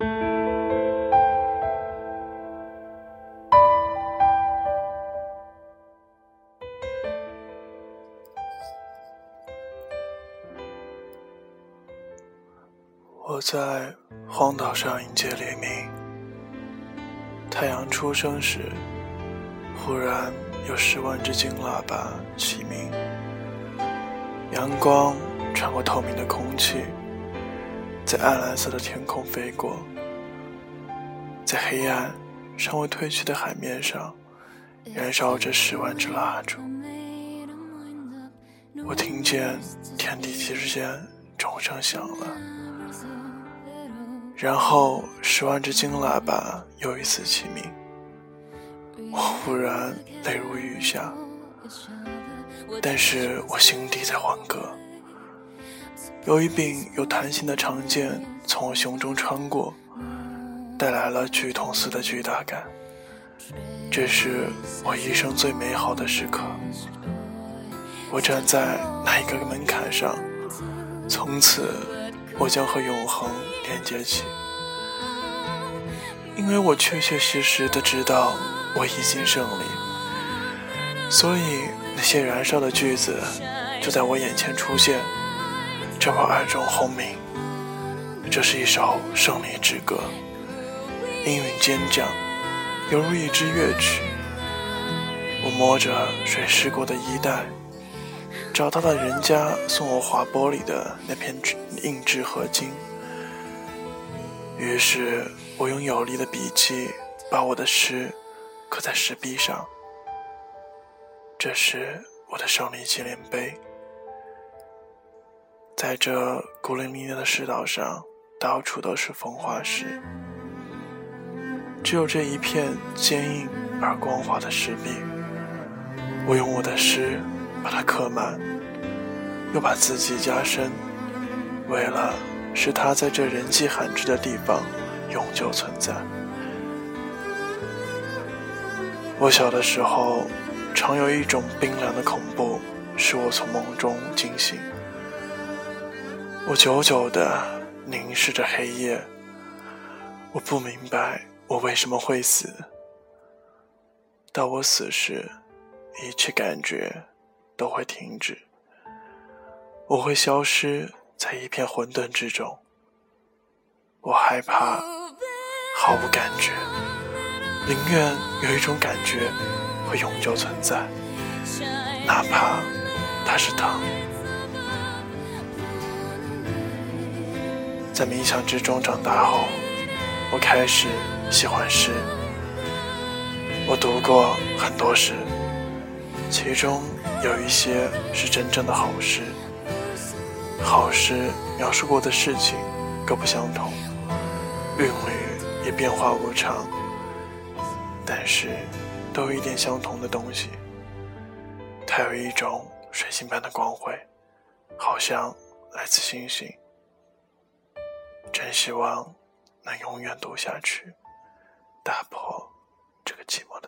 我在荒岛上迎接黎明。太阳初升时，忽然有十万只金喇叭齐鸣。阳光穿过透明的空气，在暗蓝色的天空飞过，在黑暗尚未褪去的海面上，燃烧着十万支蜡烛。我听见天地之间钟声响了。然后，十万只金喇叭又一次齐鸣，我忽然泪如雨下，但是我心底在欢歌。有一柄有弹性的长剑从我胸中穿过，带来了剧痛似的巨大感。这是我一生最美好的时刻。我站在那一个门槛上，从此。我将和永恒连接起，因为我确确实实的知道我已经胜利，所以那些燃烧的句子就在我眼前出现，在我耳中轰鸣。这是一首胜利之歌，音韵坚强，犹如一支乐曲。我摸着水湿过的衣带。找到了人家送我划玻璃的那片硬质合金，于是我用有力的笔迹把我的诗刻在石壁上。这是我的胜利纪念碑，在这孤零零的石岛上，到处都是风化石，只有这一片坚硬而光滑的石壁，我用我的诗。把它刻满，又把字迹加深，为了使它在这人迹罕至的地方永久存在。我小的时候，常有一种冰凉的恐怖使我从梦中惊醒。我久久地凝视着黑夜，我不明白我为什么会死。到我死时，一切感觉。都会停止，我会消失在一片混沌之中。我害怕毫无感觉，宁愿有一种感觉会永久存在，哪怕它是疼。在冥想之中长大后，我开始喜欢诗。我读过很多诗，其中。有一些是真正的好诗，好诗描述过的事情各不相同，韵律也变化无常，但是都有一点相同的东西。它有一种水星般的光辉，好像来自星星。真希望能永远读下去打破这个寂寞的